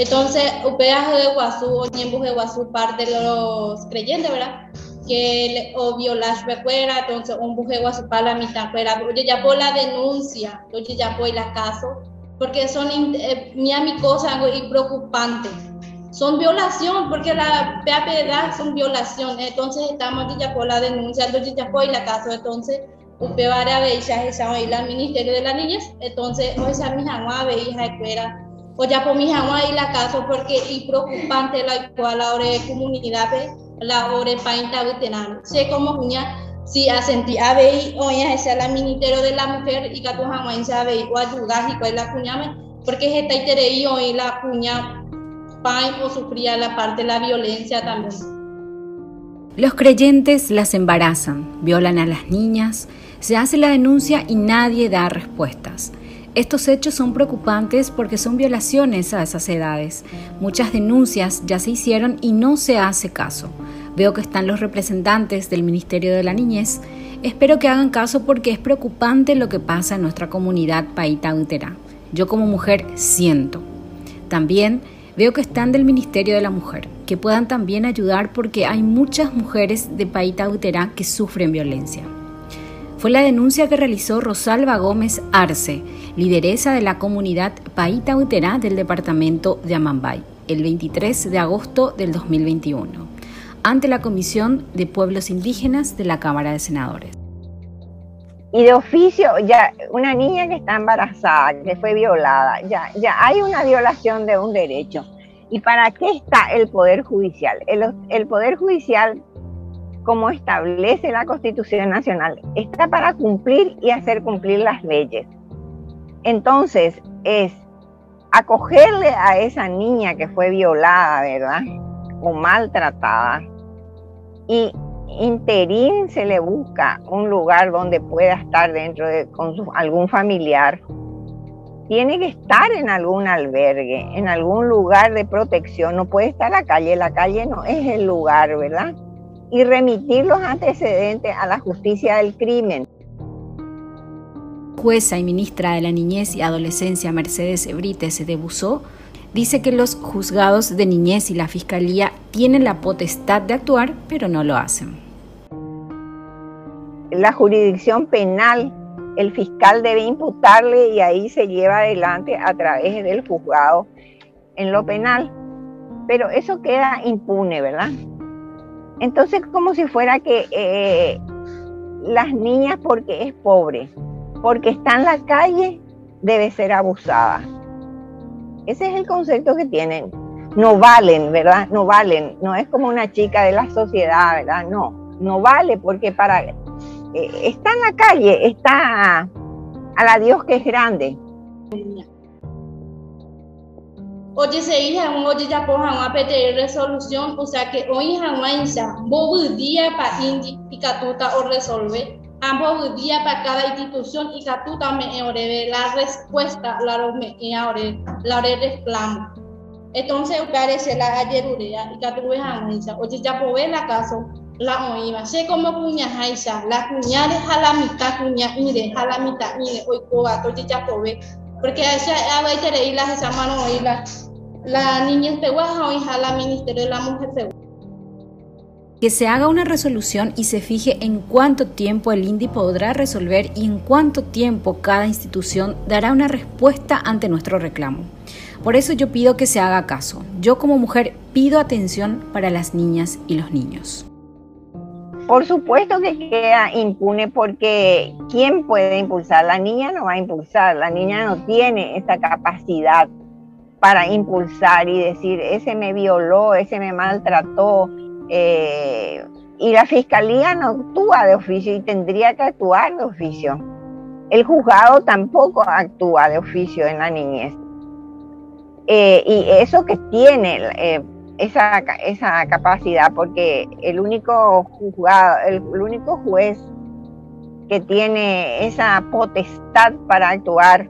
Entonces, Upea de Guazú o Niembu de Guazú, parte de los creyentes, ¿verdad? Que o violar fuera, entonces un buje Guazú para la mitad fuera. Oye, ya por la denuncia, oye, ya por el caso, porque son, eh, mi cosa y preocupante. Son violación, porque la PAPedad son violación. Entonces, estamos ya por la denuncia, entonces ya por el caso, entonces, Upe a ver, ya esa el Ministerio de la Niñez, entonces, hoy esa mi jamás veía escuela o ya por mi jamás ahí la caso porque es preocupante la cual la hora de comunidad la hora painta veterano sé cómo cuña si asentí a ver hoy es la ministerio de la mujer y que tu jamás ver o ayudar y cuál la cuña porque es esta y hoy la cuña pain o sufría la parte de la violencia también. Los creyentes las embarazan, violan a las niñas, se hace la denuncia y nadie da respuestas. Estos hechos son preocupantes porque son violaciones a esas edades. Muchas denuncias ya se hicieron y no se hace caso. Veo que están los representantes del Ministerio de la Niñez. Espero que hagan caso porque es preocupante lo que pasa en nuestra comunidad Paita. Yo como mujer siento. También veo que están del Ministerio de la Mujer, que puedan también ayudar porque hay muchas mujeres de Paita que sufren violencia fue la denuncia que realizó Rosalba Gómez Arce, lideresa de la comunidad Paita Uterá del departamento de Amambay, el 23 de agosto del 2021, ante la Comisión de Pueblos Indígenas de la Cámara de Senadores. Y de oficio, ya una niña que está embarazada, que fue violada, ya, ya hay una violación de un derecho. ¿Y para qué está el Poder Judicial? El, el Poder Judicial como establece la Constitución Nacional, está para cumplir y hacer cumplir las leyes. Entonces, es acogerle a esa niña que fue violada, ¿verdad? O maltratada. Y interín se le busca un lugar donde pueda estar dentro de con algún familiar. Tiene que estar en algún albergue, en algún lugar de protección. No puede estar en la calle. La calle no es el lugar, ¿verdad? Y remitir los antecedentes a la justicia del crimen. Jueza y ministra de la Niñez y Adolescencia Mercedes Ebrites de Busó dice que los juzgados de niñez y la fiscalía tienen la potestad de actuar, pero no lo hacen. La jurisdicción penal, el fiscal debe imputarle y ahí se lleva adelante a través del juzgado en lo penal. Pero eso queda impune, ¿verdad? Entonces, como si fuera que eh, las niñas, porque es pobre, porque está en la calle, debe ser abusada. Ese es el concepto que tienen. No valen, ¿verdad? No valen. No es como una chica de la sociedad, ¿verdad? No, no vale porque para... Eh, está en la calle, está a la Dios que es grande. Oye, se hija, un oye ya poja una pedir resolución, o sea que hoy jamás bobo día para indi y catuta o resolver. Ambos día para cada institución y catuta me oreve la respuesta, la me la reclamo. Entonces, parece la ayerurea y catuve jamás, oye ya pobre la caso, la oíba. Sé como cuña jaisa, la cuña deja la mitad, cuña ire, a la mitad ire, hoy coba, oye ya pobre porque a esa a las esa mano y la la niña de o hija la ministerio de la mujer que se haga una resolución y se fije en cuánto tiempo el INDI podrá resolver y en cuánto tiempo cada institución dará una respuesta ante nuestro reclamo. Por eso yo pido que se haga caso. Yo como mujer pido atención para las niñas y los niños. Por supuesto que queda impune porque ¿quién puede impulsar? La niña no va a impulsar, la niña no tiene esa capacidad para impulsar y decir, ese me violó, ese me maltrató. Eh, y la fiscalía no actúa de oficio y tendría que actuar de oficio. El juzgado tampoco actúa de oficio en la niñez. Eh, y eso que tiene eh, esa, esa capacidad, porque el único juzgado, el, único juez que tiene esa potestad para actuar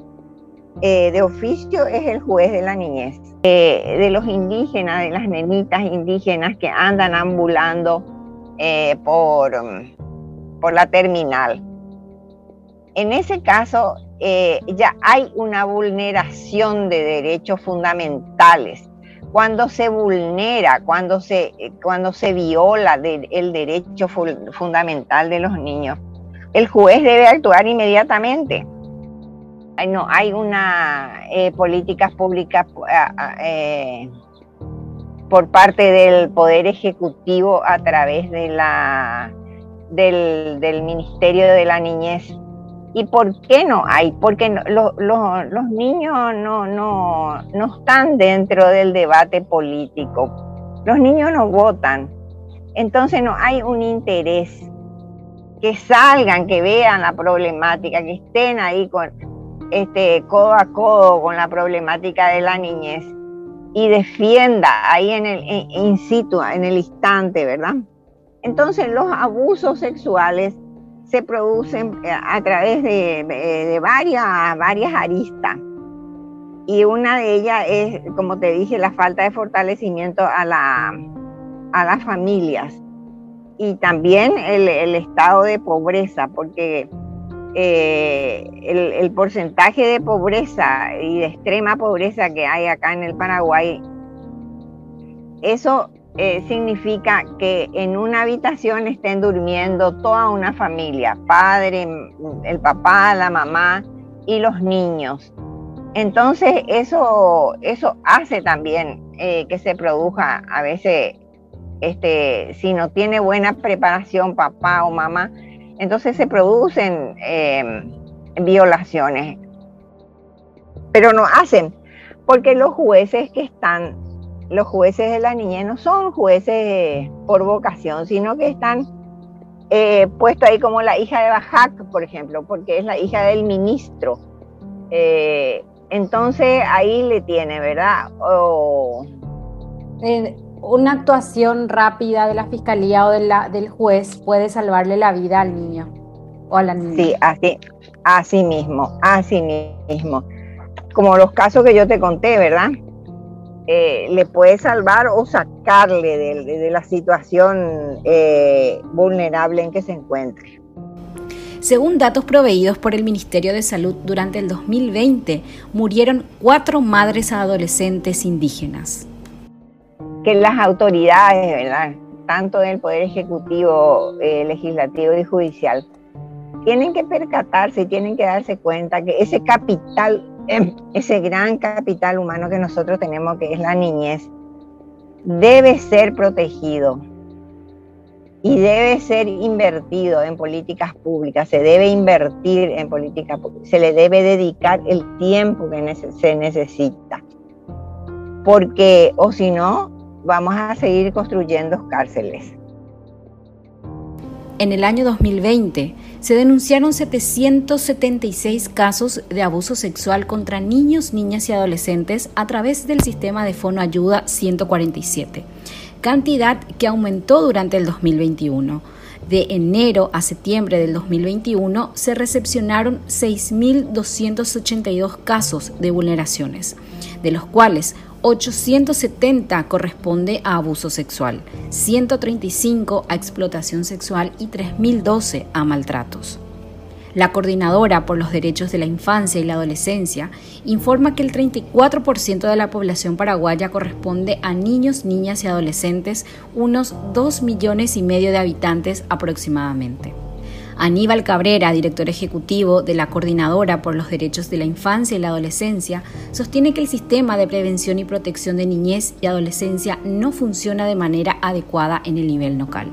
eh, de oficio es el juez de la niñez, eh, de los indígenas, de las nenitas indígenas que andan ambulando eh, por, por la terminal. En ese caso ya hay una vulneración de derechos fundamentales cuando se vulnera, cuando se, cuando se viola el derecho fundamental de los niños, el juez debe actuar inmediatamente. No hay una eh, políticas públicas eh, por parte del Poder Ejecutivo a través de la, del, Ministerio de la Niñez. ¿Y por qué no hay? Porque los niños no, están dentro del debate político. Los niños no votan. Entonces no hay un interés que salgan, que vean la problemática, que estén ahí con este codo a codo con la problemática de la niñez y defienda ahí en el en el instante, ¿verdad? Entonces los abusos sexuales se producen eh, a través de, varias, varias aristas. Y una de ellas es, como te dije, la falta de fortalecimiento a, la, a las familias. Y también el, el estado de pobreza, porque eh, el, porcentaje de pobreza y de extrema pobreza que hay acá en el Paraguay, eso eh, significa que en una habitación estén durmiendo toda una familia, padre, el papá, la mamá y los niños. Entonces eso, eso hace también eh, que se produzca a veces, este, si no tiene buena preparación papá o mamá, entonces se producen em, violaciones, pero no hacen, porque los jueces que están, los jueces de la niñez no son jueces por vocación, sino que están eh, puestos ahí como la hija de Bajac, por ejemplo, porque es la hija del ministro. Eh, entonces ahí le tiene, ¿verdad? una actuación rápida de la fiscalía o de la, del juez puede salvarle la vida al niño o a la niña. Sí, así, así mismo, así mismo. Como los casos que yo te conté, ¿verdad? Eh, le puede salvar o sacarle de, la situación eh, vulnerable en que se encuentre. Según datos proveídos por el Ministerio de Salud durante el 2020, murieron cuatro madres adolescentes indígenas que las autoridades, ¿verdad? tanto del Poder Ejecutivo, eh, Legislativo y Judicial, tienen que percatarse y tienen que darse cuenta que ese capital, ese gran capital humano que nosotros tenemos, que es la niñez, debe ser protegido y debe ser invertido en políticas públicas, se debe invertir en políticas públicas, se le debe dedicar el tiempo que se necesita. Porque, o si no, vamos a seguir construyendo cárceles. En el año 2020 se denunciaron 776 casos de abuso sexual contra niños, niñas y adolescentes a través del sistema de Fono Ayuda 147, cantidad que aumentó durante el 2021. De enero a septiembre del 2021 se recepcionaron 6.282 casos de vulneraciones, de los cuales 870 corresponde a abuso sexual, 135 a explotación sexual y 3012 a maltratos. La Coordinadora por los Derechos de la Infancia y la Adolescencia informa que el 34% de la población paraguaya corresponde a niños, niñas y adolescentes, unos 2 millones y medio de habitantes aproximadamente. Aníbal Cabrera, director ejecutivo de la Coordinadora por los Derechos de la Infancia y la Adolescencia, sostiene que el sistema de prevención y protección de niñez y adolescencia no funciona de manera adecuada en el nivel local.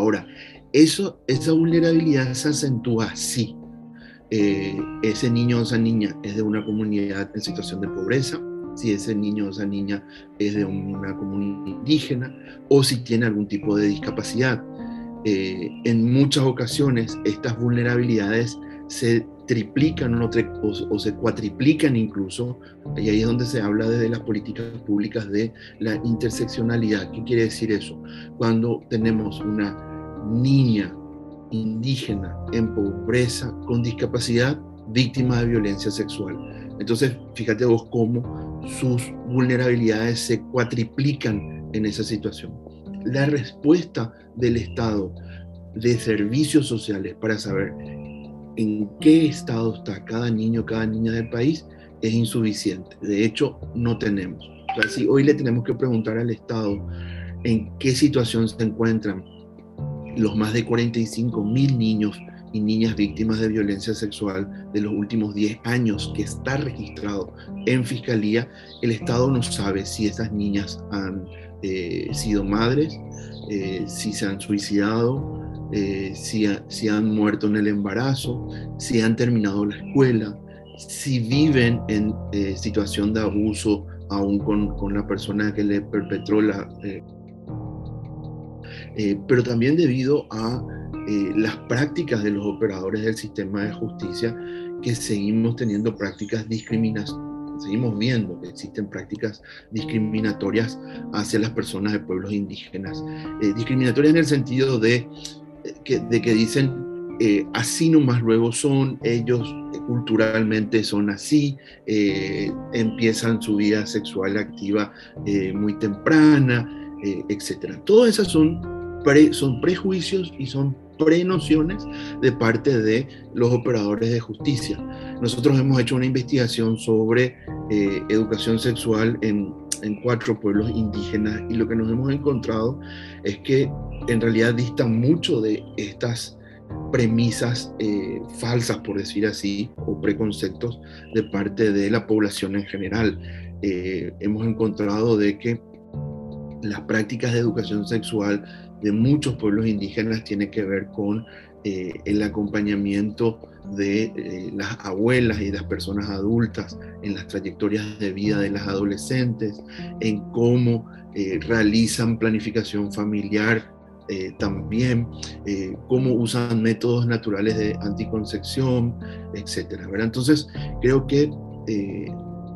Ahora, esa vulnerabilidad se acentúa así. Eh, ese niño o esa niña es de una comunidad en situación de pobreza, si ese niño o esa niña es de una comunidad indígena o si tiene algún tipo de discapacidad. Eh, en muchas ocasiones estas vulnerabilidades se triplican o, se cuatriplican incluso, y ahí es donde se habla desde las políticas públicas de la interseccionalidad. ¿Qué quiere decir eso? Cuando tenemos una niña indígena en pobreza con discapacidad, víctima de violencia sexual. Entonces, fíjate vos cómo sus vulnerabilidades se cuatriplican en esa situación la respuesta del Estado de servicios sociales para saber en qué estado está cada niño, cada niña del país es insuficiente. De hecho, no tenemos. si hoy le tenemos que preguntar al Estado en qué situación se encuentran los más de 45 mil niños y niñas víctimas de violencia sexual de los últimos 10 años que está registrado en fiscalía, el Estado no sabe si esas niñas han eh, sido madres, eh, si se han suicidado, eh, si, si, han muerto en el embarazo, si han terminado la escuela, si viven en situación de abuso aún con, con, la persona que le perpetró la... pero también debido a las prácticas de los operadores del sistema de justicia que seguimos teniendo prácticas discriminatorias seguimos viendo que existen prácticas discriminatorias hacia las personas de pueblos indígenas. Eh, discriminatorias en el sentido de, eh, que, dicen, eh, así nomás luego son, ellos culturalmente son así, empiezan su vida sexual activa muy temprana, etc. Todas esas son, son prejuicios y son prenociones de parte de los operadores de justicia. Nosotros hemos hecho una investigación sobre eh, educación sexual en, en, cuatro pueblos indígenas y lo que nos hemos encontrado es que en realidad distan mucho de estas premisas eh, falsas, por decir así, o preconceptos de parte de la población en general. Eh, hemos encontrado de que las prácticas de educación sexual de muchos pueblos indígenas tiene que ver con eh, el acompañamiento de eh, las abuelas y las personas adultas en las trayectorias de vida de las adolescentes, en cómo eh, realizan planificación familiar también, cómo usan métodos naturales de anticoncepción, etc. Entonces, creo que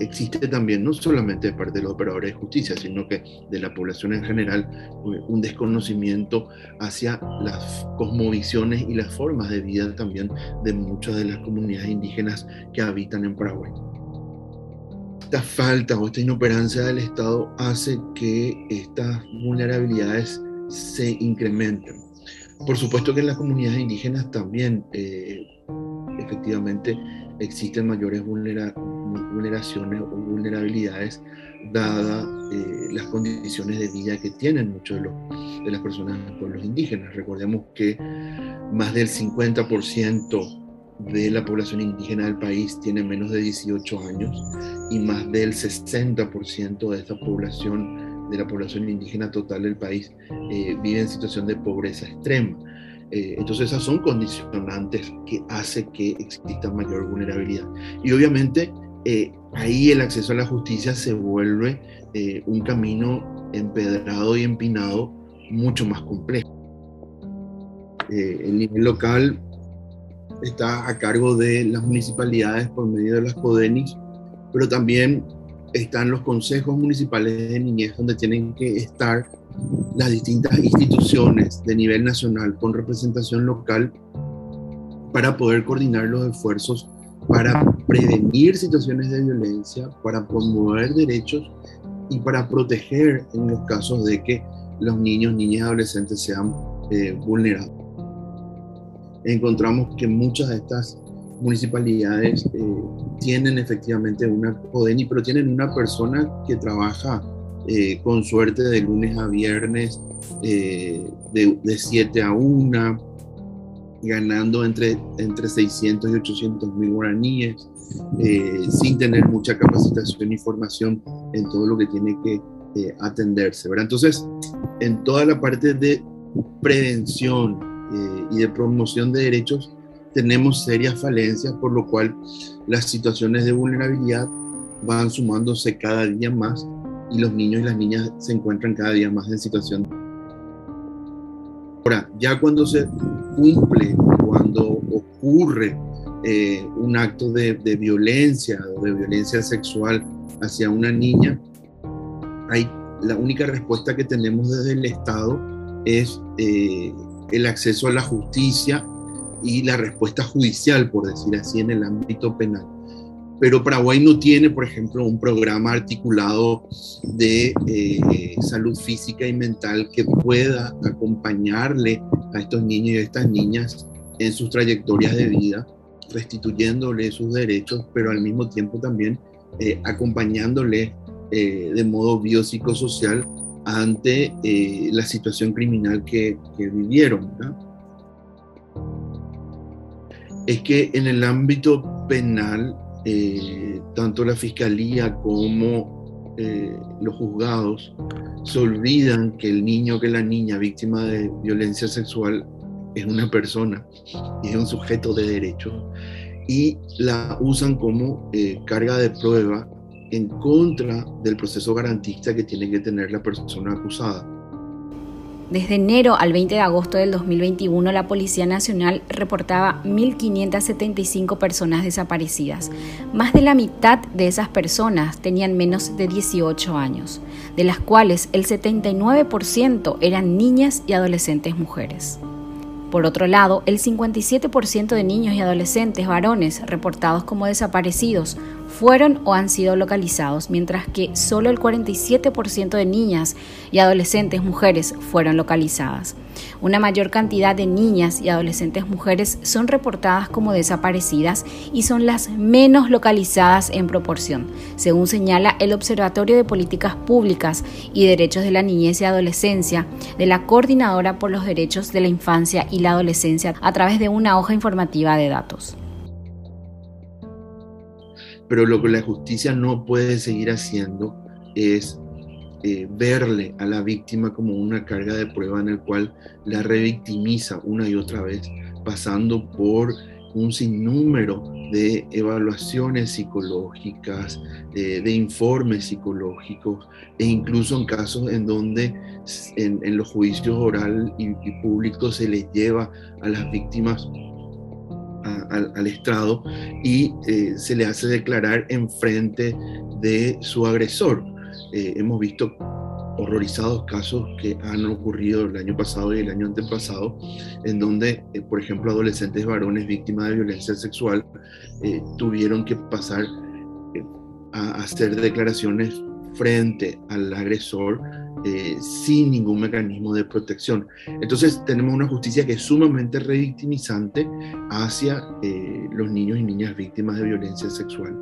existe también, no solamente de parte de los operadores de justicia, sino que de la población en general, eh, un desconocimiento hacia las cosmovisiones y las formas de vida también de muchas de las comunidades indígenas que habitan en Paraguay. Esta falta o esta inoperancia del Estado hace que estas vulnerabilidades se incrementen. Por supuesto que en las comunidades indígenas también, eh, efectivamente, existen mayores vulneraciones o vulnerabilidades dadas eh, las condiciones de vida que tienen muchos de, los, de las personas de pueblos indígenas. Recordemos que más del 50% de la población indígena del país tiene menos de 18 años y más del 60% de esta población, de la población indígena total del país, eh, vive en situación de pobreza extrema. Eh, entonces esas son condicionantes que hace que exista mayor vulnerabilidad. Y obviamente eh, ahí el acceso a la justicia se vuelve eh, un camino empedrado y empinado mucho más complejo. el nivel local está a cargo de las municipalidades por medio de las CODENIS, pero también están los consejos municipales de niñez donde tienen que estar las distintas instituciones de nivel nacional con representación local para poder coordinar los esfuerzos para prevenir situaciones de violencia, para promover derechos y para proteger en los casos de que los niños, niñas y adolescentes sean eh, vulnerados. Encontramos que muchas de estas municipalidades eh, tienen efectivamente una CODENI, pero tienen una persona que trabaja eh, con suerte de lunes a viernes, eh, de, 7 a 1, ganando entre, entre 600 y 800 mil guaraníes, eh, sin tener mucha capacitación y formación en todo lo que tiene que atenderse. ¿verdad? Entonces, en toda la parte de prevención y de promoción de derechos, tenemos serias falencias, por lo cual las situaciones de vulnerabilidad van sumándose cada día más y los niños y las niñas se encuentran cada día más en situación. Ahora, ya cuando se cumple, cuando ocurre eh, un acto de, violencia o de violencia sexual hacia una niña, hay, la única respuesta que tenemos desde el Estado es eh, el acceso a la justicia y la respuesta judicial, por decir así, en el ámbito penal pero Paraguay no tiene, por ejemplo, un programa articulado de eh, salud física y mental que pueda acompañarle a estos niños y a estas niñas en sus trayectorias de vida, restituyéndole sus derechos, pero al mismo tiempo también eh, acompañándole eh, de modo biopsicosocial ante eh, la situación criminal que, vivieron. Es que en el ámbito penal, eh, tanto la fiscalía como los juzgados se olvidan que el niño, que la niña víctima de violencia sexual es una persona y es un sujeto de derecho y la usan como carga de prueba en contra del proceso garantista que tiene que tener la persona acusada. Desde enero al 20 de agosto del 2021, la Policía Nacional reportaba 1.575 personas desaparecidas. Más de la mitad de esas personas tenían menos de 18 años, de las cuales el 79% eran niñas y adolescentes mujeres. Por otro lado, el 57% de niños y adolescentes varones reportados como desaparecidos fueron o han sido localizados, mientras que solo el 47% de niñas y adolescentes mujeres fueron localizadas. Una mayor cantidad de niñas y adolescentes mujeres son reportadas como desaparecidas y son las menos localizadas en proporción, según señala el Observatorio de Políticas Públicas y Derechos de la Niñez y Adolescencia de la Coordinadora por los Derechos de la Infancia y la Adolescencia a través de una hoja informativa de datos pero lo que la justicia no puede seguir haciendo es eh, verle a la víctima como una carga de prueba en el cual la revictimiza una y otra vez, pasando por un sinnúmero de evaluaciones psicológicas, de informes psicológicos, e incluso en casos en donde en, los juicios oral y públicos se les lleva a las víctimas al, estrado y eh, se le hace declarar en frente de su agresor. Eh, hemos visto horrorizados casos que han ocurrido el año pasado y el año antepasado, en donde, eh, por ejemplo, adolescentes varones víctimas de violencia sexual tuvieron que pasar a hacer declaraciones frente al agresor eh, sin ningún mecanismo de protección. Entonces tenemos una justicia que es sumamente revictimizante hacia eh, los niños y niñas víctimas de violencia sexual.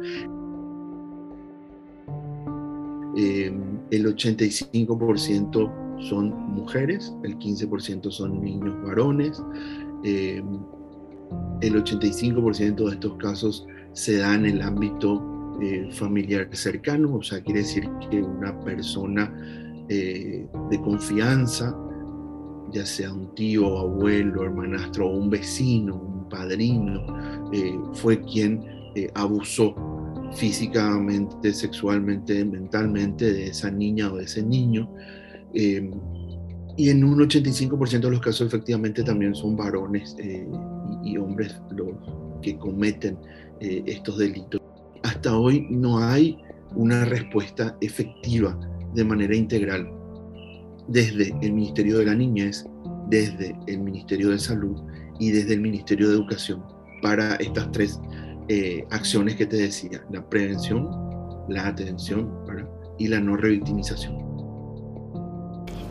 Eh, el 85% son mujeres, el 15% son niños varones. el 85% de estos casos se dan en el ámbito familiar cercano, o sea, quiere decir que una persona eh, de confianza, ya sea un tío, abuelo, hermanastro un vecino, un padrino, eh, fue quien eh, abusó físicamente, sexualmente, mentalmente de esa niña o de ese niño. y en un 85% de los casos efectivamente también son varones y, hombres los que cometen estos delitos. Hasta hoy no hay una respuesta efectiva de manera integral desde el Ministerio de la Niñez, desde el Ministerio de Salud y desde el Ministerio de Educación para estas tres eh, acciones que te decía, la prevención, la atención y la no revictimización.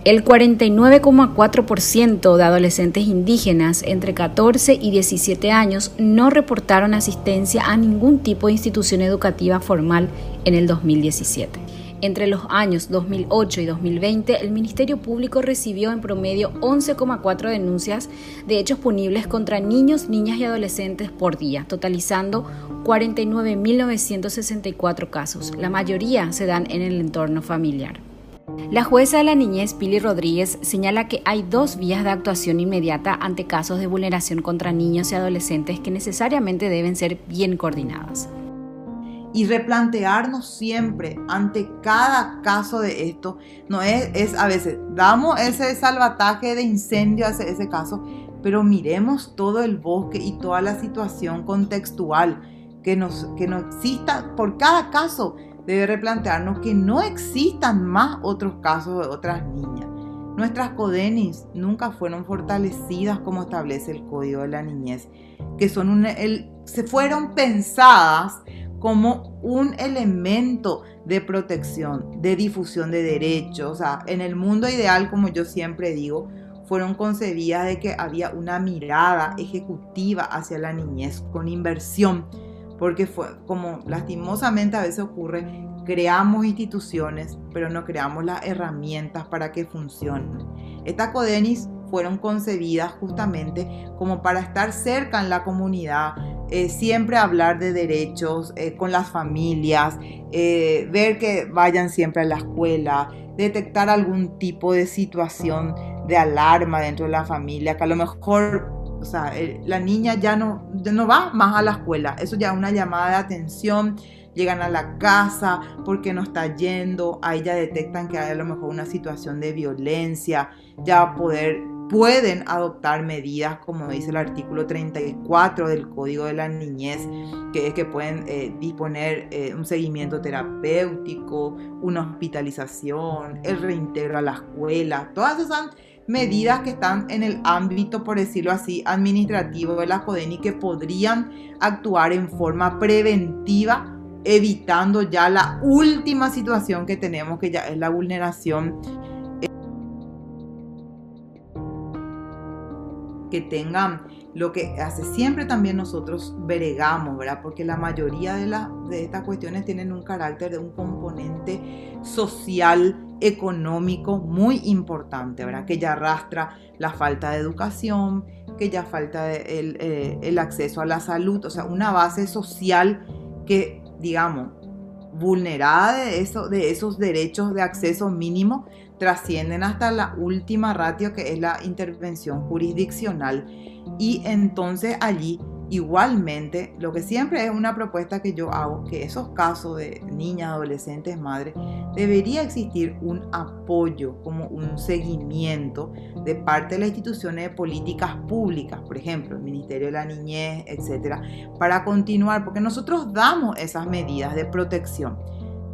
El 49,4% de adolescentes indígenas entre 14 y 17 años no reportaron asistencia a ningún tipo de institución educativa formal en el 2017. Entre los años 2008 y 2020, el Ministerio Público recibió en promedio 11,4 denuncias de hechos punibles contra niños, niñas y adolescentes por día, totalizando 49.964 casos. La mayoría se dan en el entorno familiar. La jueza de la niñez, Pili Rodríguez, señala que hay dos vías de actuación inmediata ante casos de vulneración contra niños y adolescentes que necesariamente deben ser bien coordinadas y replantearnos siempre ante cada caso de esto. No es, es a veces, damos ese salvataje de incendio a ese, caso, pero miremos todo el bosque y toda la situación contextual que, nos, que no exista por cada caso. Debe replantearnos que no existan más otros casos de otras niñas. Nuestras codenis nunca fueron fortalecidas como establece el Código de la Niñez, que son un, el, se fueron pensadas como un elemento de protección, de difusión de derechos. O sea, en el mundo ideal, como yo siempre digo, fueron concebidas de que había una mirada ejecutiva hacia la niñez con inversión porque fue como lastimosamente a veces ocurre, creamos instituciones, pero no creamos las herramientas para que funcionen. Estas CODENIS fueron concebidas justamente como para estar cerca en la comunidad, eh, siempre hablar de derechos eh, con las familias, eh, ver que vayan siempre a la escuela, detectar algún tipo de situación de alarma dentro de la familia, que a lo mejor o sea, la niña ya no, no va más a la escuela, eso ya es una llamada de atención, llegan a la casa porque no está yendo, ahí ya detectan que hay a lo mejor una situación de violencia, ya poder pueden adoptar medidas, como dice el artículo 34 del Código de la Niñez, que es que pueden eh, disponer eh, un seguimiento terapéutico, una hospitalización, el reintegro a la escuela, todas esas medidas que están en el ámbito, por decirlo así, administrativo de la CODENI que podrían actuar en forma preventiva evitando ya la última situación que tenemos, que ya es la vulneración que tengan lo que hace siempre también nosotros veregamos, ¿verdad? Porque la mayoría de, la, de estas cuestiones tienen un carácter de un componente social, económico muy importante, ¿verdad? Que ya arrastra la falta de educación, que ya falta el, eh, el acceso a la salud, o sea, una base social que, digamos, vulnerada de, de esos derechos de acceso mínimo trascienden hasta la última ratio que es la intervención jurisdiccional y entonces allí igualmente lo que siempre es una propuesta que yo hago que esos casos de niñas, adolescentes, madres debería existir un apoyo como un seguimiento de parte de las instituciones de políticas públicas, por ejemplo, el Ministerio de la Niñez, etcétera, para continuar porque nosotros damos esas medidas de protección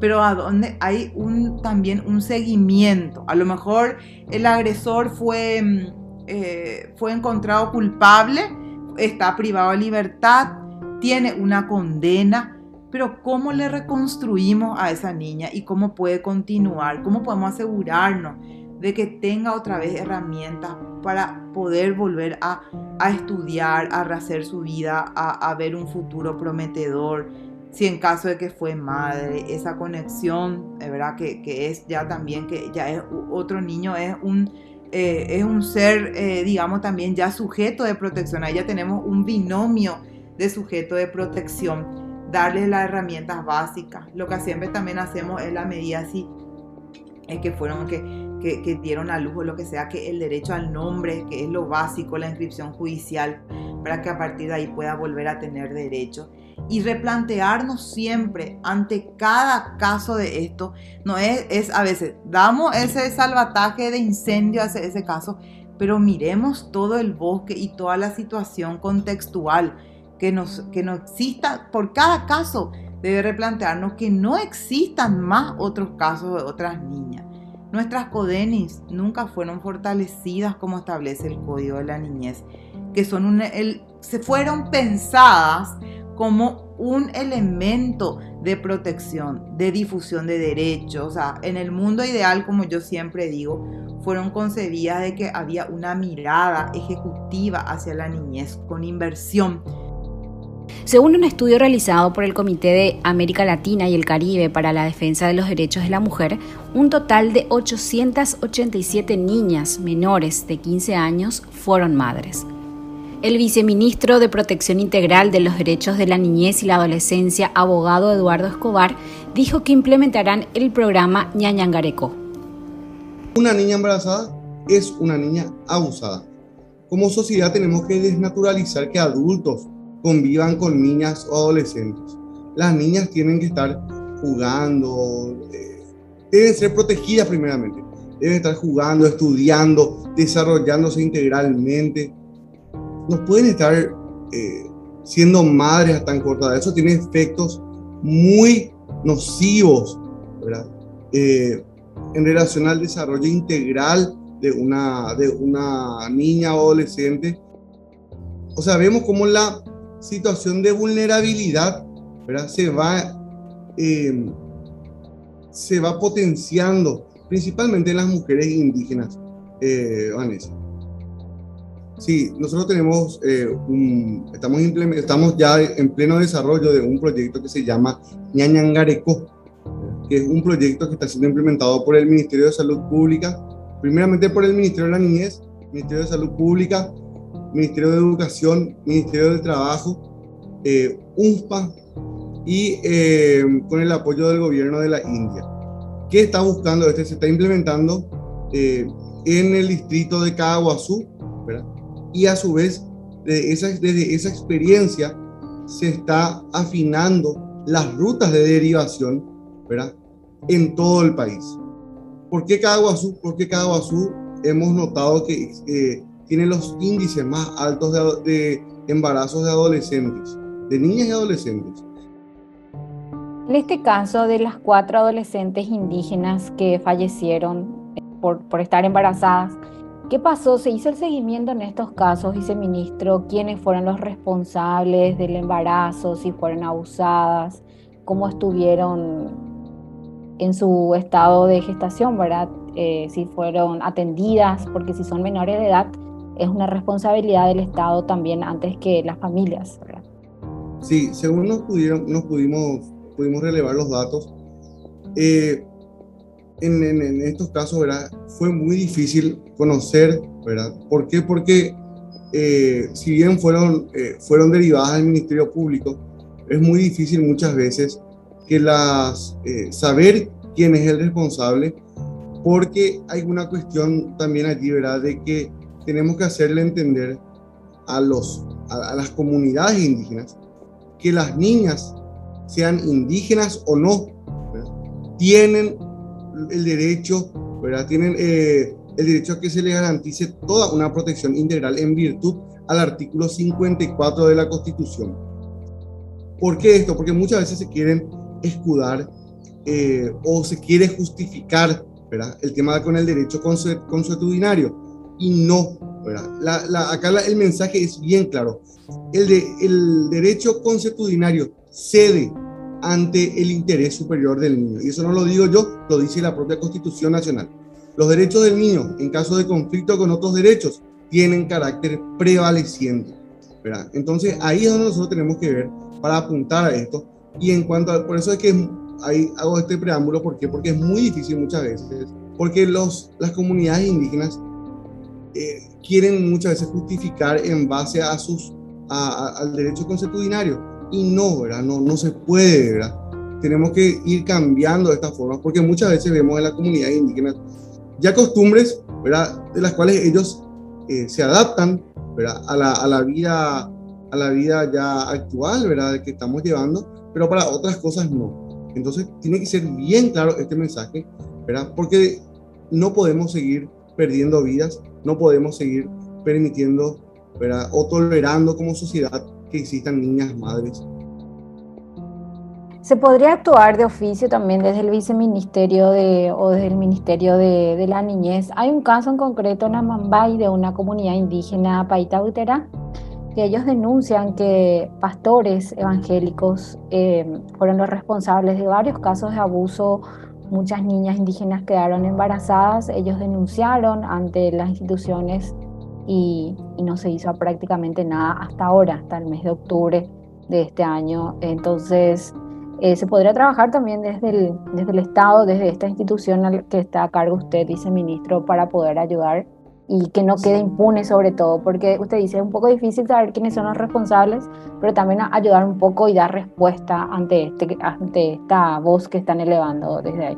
pero a donde hay un, también un seguimiento. A lo mejor el agresor fue, mm, eh, fue encontrado culpable, está privado de libertad, tiene una condena, pero ¿cómo le reconstruimos a esa niña y cómo puede continuar? ¿Cómo podemos asegurarnos de que tenga otra vez herramientas para poder volver a, estudiar, a rehacer su vida, a, a ver un futuro prometedor? si en caso de que fue madre, esa conexión, ¿verdad? Que, que es ya también, que ya es otro niño, es un, eh, es un ser, eh, digamos, también ya sujeto de protección. Ahí ya tenemos un binomio de sujeto de protección, darle las herramientas básicas. Lo que siempre también hacemos es la medida así, es que fueron que, que, que dieron a luz o lo que sea, que el derecho al nombre, que es lo básico, la inscripción judicial, para que a partir de ahí pueda volver a tener derecho y replantearnos siempre ante cada caso de esto. No es, es a veces, damos ese salvataje de incendio a ese, caso, pero miremos todo el bosque y toda la situación contextual que, nos, que no exista, por cada caso debe replantearnos que no existan más otros casos de otras niñas. Nuestras codenis nunca fueron fortalecidas como establece el Código de la Niñez, que son un, se fueron pensadas como un elemento de protección, de difusión de derechos. O sea, en el mundo ideal, como yo siempre digo, fueron concebidas de que había una mirada ejecutiva hacia la niñez con inversión. Según un estudio realizado por el Comité de América Latina y el Caribe para la Defensa de los Derechos de la Mujer, un total de 887 niñas menores de 15 años fueron madres. El viceministro de Protección Integral de los Derechos de la Niñez y la Adolescencia, abogado Eduardo Escobar, dijo que implementarán el programa Ñañangareco. Una niña embarazada es una niña abusada. Como sociedad tenemos que desnaturalizar que adultos convivan con niñas o adolescentes. Las niñas tienen que estar jugando, eh, deben ser protegidas primeramente, deben estar jugando, estudiando, desarrollándose integralmente no pueden estar eh, siendo madres a tan corta. Eso tiene efectos muy nocivos. Eh, en relación al desarrollo integral de una, de una niña o adolescente. O sea, vemos cómo la situación de vulnerabilidad. Se, va, eh, se va potenciando, principalmente en las mujeres indígenas, Vanessa. Sí, nosotros tenemos eh, un, estamos, estamos ya en pleno desarrollo de un proyecto que se llama Ñañangareco, que es un proyecto que está siendo implementado por el Ministerio de Salud Pública, primeramente por el Ministerio de la Niñez, Ministerio de Salud Pública, Ministerio de Educación, Ministerio de Trabajo, eh, UNSPA y eh, con el apoyo del gobierno de la India. ¿Qué está buscando? Este se está implementando eh, en el distrito de Caguazú. Y a su vez, desde esa, desde esa experiencia se está afinando las rutas de derivación ¿verdad? en todo el país. ¿Por qué Caguazú? Porque Caguazú hemos notado que eh, tiene los índices más altos de, de embarazos de adolescentes, de niñas y adolescentes. En este caso de las cuatro adolescentes indígenas que fallecieron por, por estar embarazadas, ¿Qué pasó? ¿Se hizo el seguimiento en estos casos, viceministro? ¿Quiénes fueron los responsables del embarazo? ¿Si fueron abusadas? ¿Cómo estuvieron en su estado de gestación, verdad? Eh, si fueron atendidas, porque si son menores de edad, es una responsabilidad del Estado también antes que las familias, ¿verdad? Sí, según nos, pudieron, nos pudimos, pudimos relevar los datos, eh, en, estos casos, ¿verdad? Fue muy difícil conocer, ¿verdad? ¿Por qué? Porque eh, si bien fueron, eh, fueron derivadas del Ministerio Público, es muy difícil muchas veces que las, eh, saber quién es el responsable, porque hay una cuestión también allí, ¿verdad? De que tenemos que hacerle entender a, los, a, a las comunidades indígenas que las niñas, sean indígenas o no, tienen el derecho, ¿verdad? Tienen eh, el derecho a que se les garantice toda una protección integral en virtud al artículo 54 de la Constitución. ¿Por qué esto? Porque muchas veces se quieren escudar eh, o se quiere justificar ¿verdad? el tema con el derecho consuetudinario y no. La, acá el mensaje es bien claro. El, de, el derecho consuetudinario cede ante el interés superior del niño. Y eso no lo digo yo, lo dice la propia Constitución Nacional. Los derechos del niño, en caso de conflicto con otros derechos, tienen carácter prevaleciente. ¿verdad? Entonces ahí es donde nosotros tenemos que ver para apuntar a esto. Y en cuanto a, por eso es que ahí hago este preámbulo, ¿por qué? Porque es muy difícil muchas veces, porque los, las comunidades indígenas eh, quieren muchas veces justificar en base a sus, al derecho consuetudinario y no, ¿verdad? No, no se puede, ¿verdad? Tenemos que ir cambiando de esta forma porque muchas veces vemos en la comunidad indígena ya costumbres, ¿verdad? De las cuales ellos eh, se adaptan, ¿verdad? A la, a la, vida, a la vida ya actual, ¿verdad? Que estamos llevando, pero para otras cosas no. Entonces tiene que ser bien claro este mensaje, ¿verdad? Porque no podemos seguir perdiendo vidas, no podemos seguir permitiendo, ¿verdad? O tolerando como sociedad que existan niñas madres. ¿Se podría actuar de oficio también desde el viceministerio de, o desde el Ministerio de, la Niñez? Hay un caso en concreto en Amambay de una comunidad indígena Paita que ellos denuncian que pastores evangélicos eh, fueron los responsables de varios casos de abuso. Muchas niñas indígenas quedaron embarazadas. Ellos denunciaron ante las instituciones y, no se hizo prácticamente nada hasta ahora, hasta el mes de octubre de este año. Entonces, eh, se podría trabajar también desde el, desde el Estado, desde esta institución que está a cargo usted, viceministro, para poder ayudar y que no quede impune sobre todo, porque usted dice es un poco difícil saber quiénes son los responsables, pero también ayudar un poco y dar respuesta ante, este, ante esta voz que están elevando desde ahí.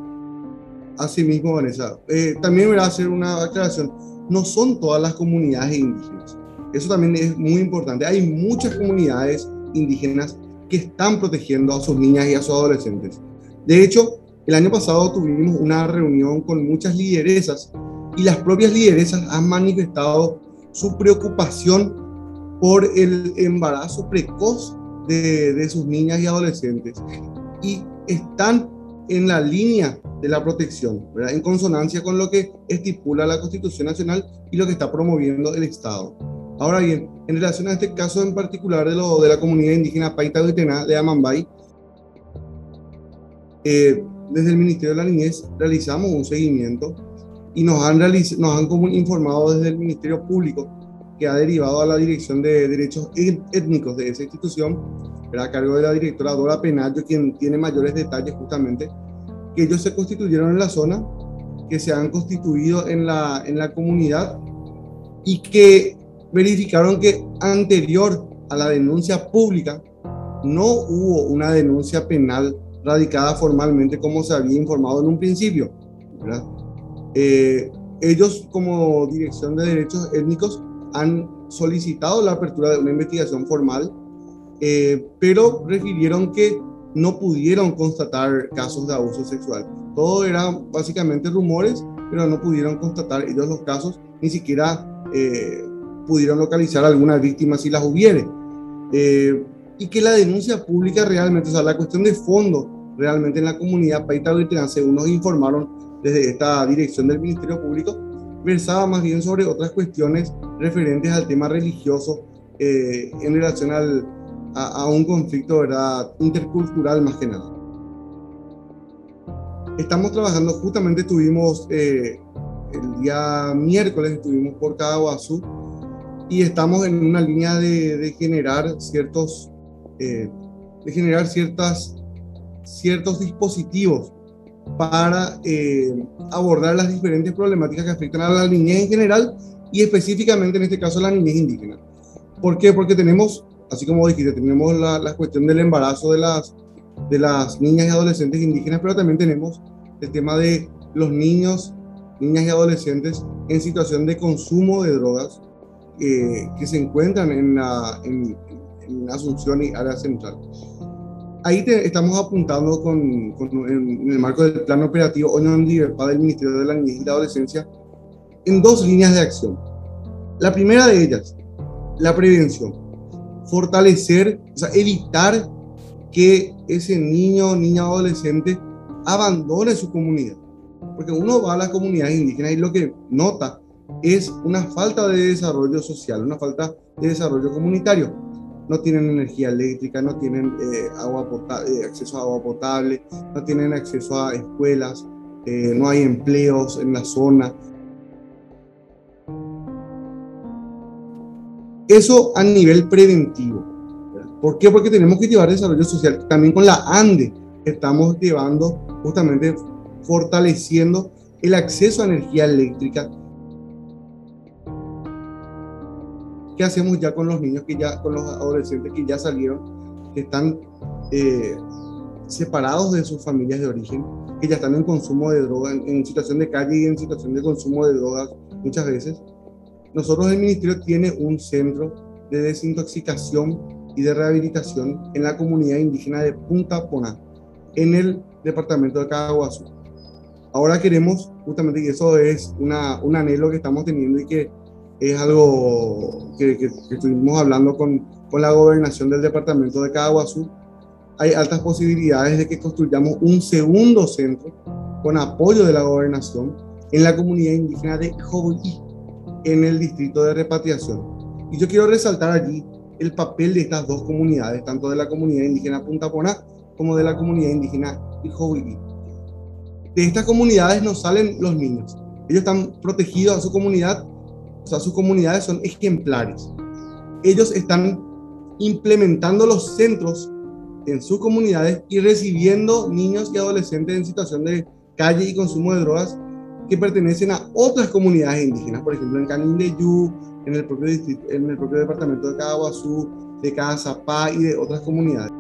Así mismo, Vanessa. Eh, también voy a hacer una aclaración no son todas las comunidades indígenas. Eso también es muy importante. Hay muchas comunidades indígenas que están protegiendo a sus niñas y a sus adolescentes. De hecho, el año pasado tuvimos una reunión con muchas lideresas y las propias lideresas han manifestado su preocupación por el embarazo precoz de, sus niñas y adolescentes y están en la línea de la protección, ¿verdad? en consonancia con lo que estipula la Constitución Nacional y lo que está promoviendo el Estado. Ahora bien, en relación a este caso en particular de, lo, de la comunidad indígena Paita de Amambay, eh, desde el Ministerio de la Niñez realizamos un seguimiento y nos han, nos han informado desde el Ministerio Público que ha derivado a la Dirección de Derechos Étnicos de esa institución, a cargo de la directora Dora Penayo, quien tiene mayores detalles justamente, que ellos se constituyeron en la zona, que se han constituido en la, en la comunidad y que verificaron que anterior a la denuncia pública no hubo una denuncia penal radicada formalmente como se había informado en un principio. Eh, ellos como Dirección de Derechos Étnicos han solicitado la apertura de una investigación formal, eh, pero refirieron que no pudieron constatar casos de abuso sexual. Todo eran básicamente rumores, pero no pudieron constatar ellos los casos, ni siquiera eh, pudieron localizar alguna víctima si las hubiere. Eh, y que la denuncia pública realmente, o sea, la cuestión de fondo realmente en la comunidad paita según nos informaron desde esta dirección del Ministerio Público, versaba más bien sobre otras cuestiones referentes al tema religioso eh, en relación al, a, un conflicto ¿verdad? intercultural más que nada. Estamos trabajando, justamente estuvimos eh, el día miércoles, estuvimos por Caguazú y estamos en una línea de, de generar ciertos, eh, de generar ciertas, ciertos dispositivos para eh, abordar las diferentes problemáticas que afectan a la niñez en general y específicamente en este caso a la niñez indígena. ¿Por qué? Porque tenemos, así como dijiste, tenemos la, la cuestión del embarazo de las, de las niñas y adolescentes indígenas, pero también tenemos el tema de los niños, niñas y adolescentes en situación de consumo de drogas eh, que se encuentran en, la, en, Asunción y área central. Ahí estamos apuntando con, en, el marco del plan operativo Unión Libertad del Ministerio de la Niñez y la Adolescencia en dos líneas de acción. La primera de ellas, la prevención. Fortalecer, o sea, evitar que ese niño, niña, adolescente abandone su comunidad. Porque uno va a las comunidades indígenas y lo que nota es una falta de desarrollo social, una falta de desarrollo comunitario. No tienen energía eléctrica, no tienen eh, agua eh, acceso a agua potable, no tienen acceso a escuelas, eh, no hay empleos en la zona. Eso a nivel preventivo. ¿Por qué? Porque tenemos que llevar desarrollo social. También con la ANDE estamos llevando justamente fortaleciendo el acceso a energía eléctrica ¿Qué hacemos ya con los niños que ya, con los adolescentes que ya salieron, que están eh, separados de sus familias de origen, que ya están en consumo de drogas, en, situación de calle y en situación de consumo de drogas muchas veces? Nosotros el ministerio tiene un centro de desintoxicación y de rehabilitación en la comunidad indígena de Punta Pona, en el departamento de Caguazú. Ahora queremos, justamente, y eso es una, un anhelo que estamos teniendo y que es algo que, estuvimos hablando con, con, la gobernación del departamento de Caguazú. Hay altas posibilidades de que construyamos un segundo centro con apoyo de la gobernación en la comunidad indígena de Jobuí, en el distrito de repatriación. Y yo quiero resaltar allí el papel de estas dos comunidades, tanto de la comunidad indígena Punta Poná como de la comunidad indígena Jobuí. De estas comunidades no salen los niños. Ellos están protegidos a su comunidad o sea, sus comunidades son ejemplares. Ellos están implementando los centros en sus comunidades y recibiendo niños y adolescentes en situación de calle y consumo de drogas que pertenecen a otras comunidades indígenas, por ejemplo en Canindeyú, en el propio, en el propio departamento de Caguazú, de Cazapá y de otras comunidades.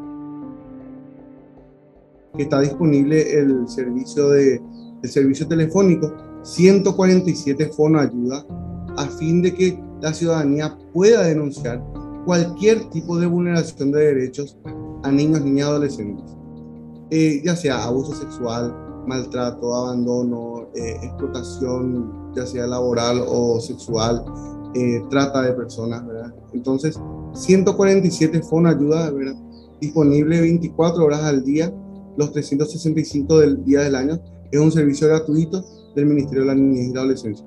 Que está disponible el servicio, de, el servicio telefónico 147 Fono Ayuda a fin de que la ciudadanía pueda denunciar cualquier tipo de vulneración de derechos a niños, niñas adolescentes, eh, ya sea abuso sexual, maltrato, abandono, eh, explotación, ya sea laboral o sexual, eh, trata de personas, ¿verdad? Entonces, 147 Fono Ayuda, ¿verdad? Disponible 24 horas al día, los 365 del día del año. Es un servicio gratuito del Ministerio de la Niñez y la Adolescencia.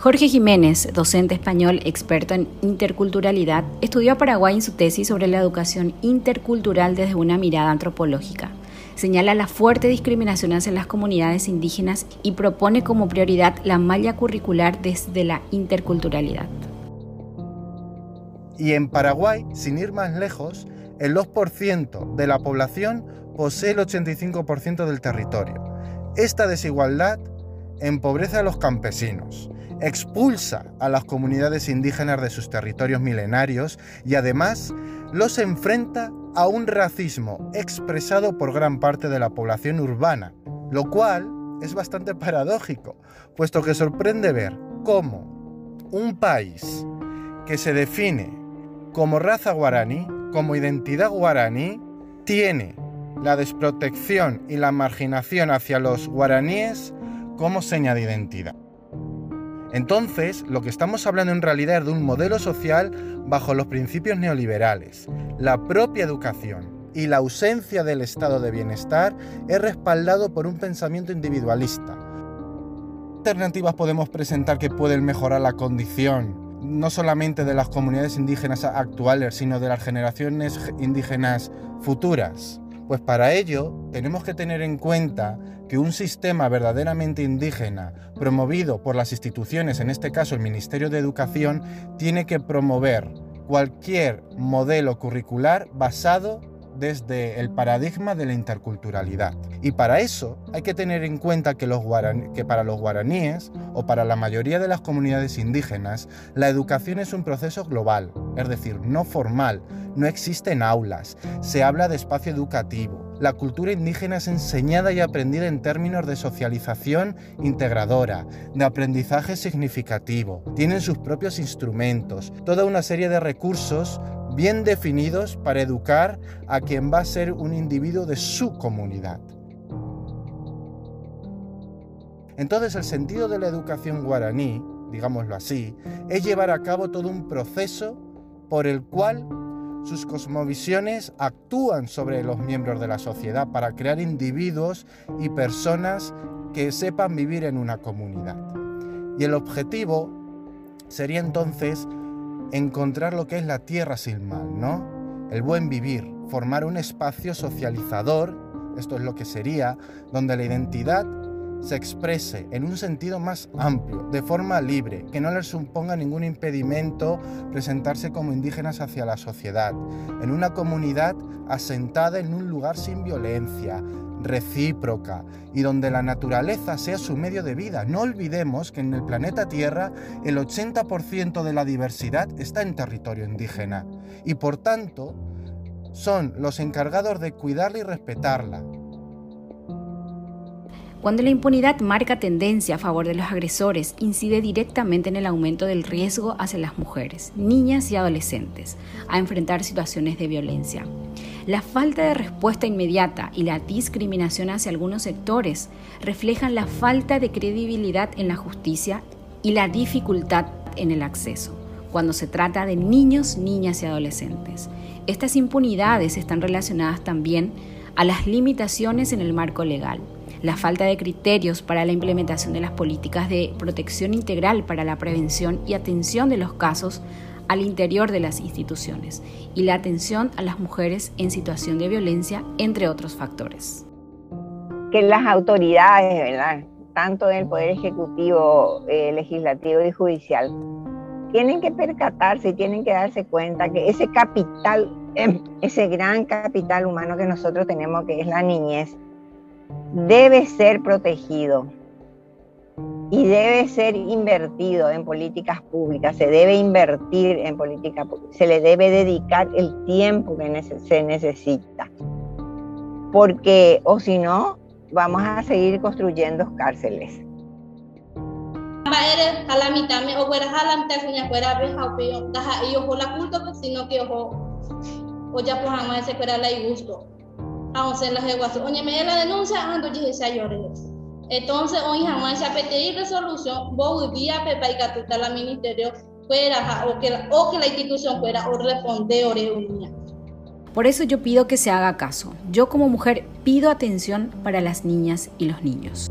Jorge Jiménez, docente español experto en interculturalidad, estudió a Paraguay en su tesis sobre la educación intercultural desde una mirada antropológica. señala la fuerte discriminación hacia las comunidades indígenas y propone como prioridad la malla curricular desde la interculturalidad. Y en Paraguay, sin ir más lejos, el 2% de la población posee el 85% del territorio. Esta desigualdad empobrece a los campesinos, expulsa a las comunidades indígenas de sus territorios milenarios y además los enfrenta a un racismo expresado por gran parte de la población urbana, lo cual es bastante paradójico, puesto que sorprende ver cómo un país que se define como raza guaraní, como identidad guaraní, tiene la desprotección y la marginación hacia los guaraníes como seña de identidad. Entonces, lo que estamos hablando en realidad es de un modelo social bajo los principios neoliberales. La propia educación y la ausencia del estado de bienestar es respaldado por un pensamiento individualista. ¿Qué alternativas podemos presentar que pueden mejorar la condición no solamente de las comunidades indígenas actuales, sino de las generaciones indígenas futuras? Pues para ello tenemos que tener en cuenta que un sistema verdaderamente indígena, promovido por las instituciones, en este caso el Ministerio de Educación, tiene que promover cualquier modelo curricular basado desde el paradigma de la interculturalidad. Y para eso hay que tener en cuenta que, los que para los guaraníes o para la mayoría de las comunidades indígenas, la educación es un proceso global, es decir, no formal, no existen aulas, se habla de espacio educativo. La cultura indígena es enseñada y aprendida en términos de socialización integradora, de aprendizaje significativo. Tienen sus propios instrumentos, toda una serie de recursos bien definidos para educar a quien va a ser un individuo de su comunidad. Entonces el sentido de la educación guaraní, digámoslo así, es llevar a cabo todo un proceso por el cual sus cosmovisiones actúan sobre los miembros de la sociedad para crear individuos y personas que sepan vivir en una comunidad. Y el objetivo sería entonces encontrar lo que es la tierra sin mal, ¿no? El buen vivir, formar un espacio socializador, esto es lo que sería, donde la identidad se exprese en un sentido más amplio, de forma libre, que no les suponga ningún impedimento presentarse como indígenas hacia la sociedad, en una comunidad asentada en un lugar sin violencia, recíproca y donde la naturaleza sea su medio de vida. No olvidemos que en el planeta Tierra el 80% de la diversidad está en territorio indígena y por tanto son los encargados de cuidarla y respetarla, cuando la impunidad marca tendencia a favor de los agresores, incide directamente en el aumento del riesgo hacia las mujeres, niñas y adolescentes a enfrentar situaciones de violencia. La falta de respuesta inmediata y la discriminación hacia algunos sectores reflejan la falta de credibilidad en la justicia y la dificultad en el acceso cuando se trata de niños, niñas y adolescentes. Estas impunidades están relacionadas también a las limitaciones en el marco legal la falta de criterios para la implementación de las políticas de protección integral para la prevención y atención de los casos al interior de las instituciones y la atención a las mujeres en situación de violencia, entre otros factores. Que las autoridades, ¿verdad? tanto del Poder Ejecutivo, eh, Legislativo y Judicial, tienen que percatarse y tienen que darse cuenta que ese capital, em, ese gran capital humano que nosotros tenemos, que es la niñez, debe ser protegido y debe ser invertido en políticas públicas, se debe invertir en políticas públicas, se le debe dedicar el tiempo que se necesita, porque o si no, vamos a seguir construyendo cárceles. Entonces, hoy jamás se pedir resolución, voy a pedir que la ministerio fuera o que, o que la institución fuera o responder o reunir. Por eso yo pido que se haga caso. Yo como mujer pido atención para las niñas y los niños.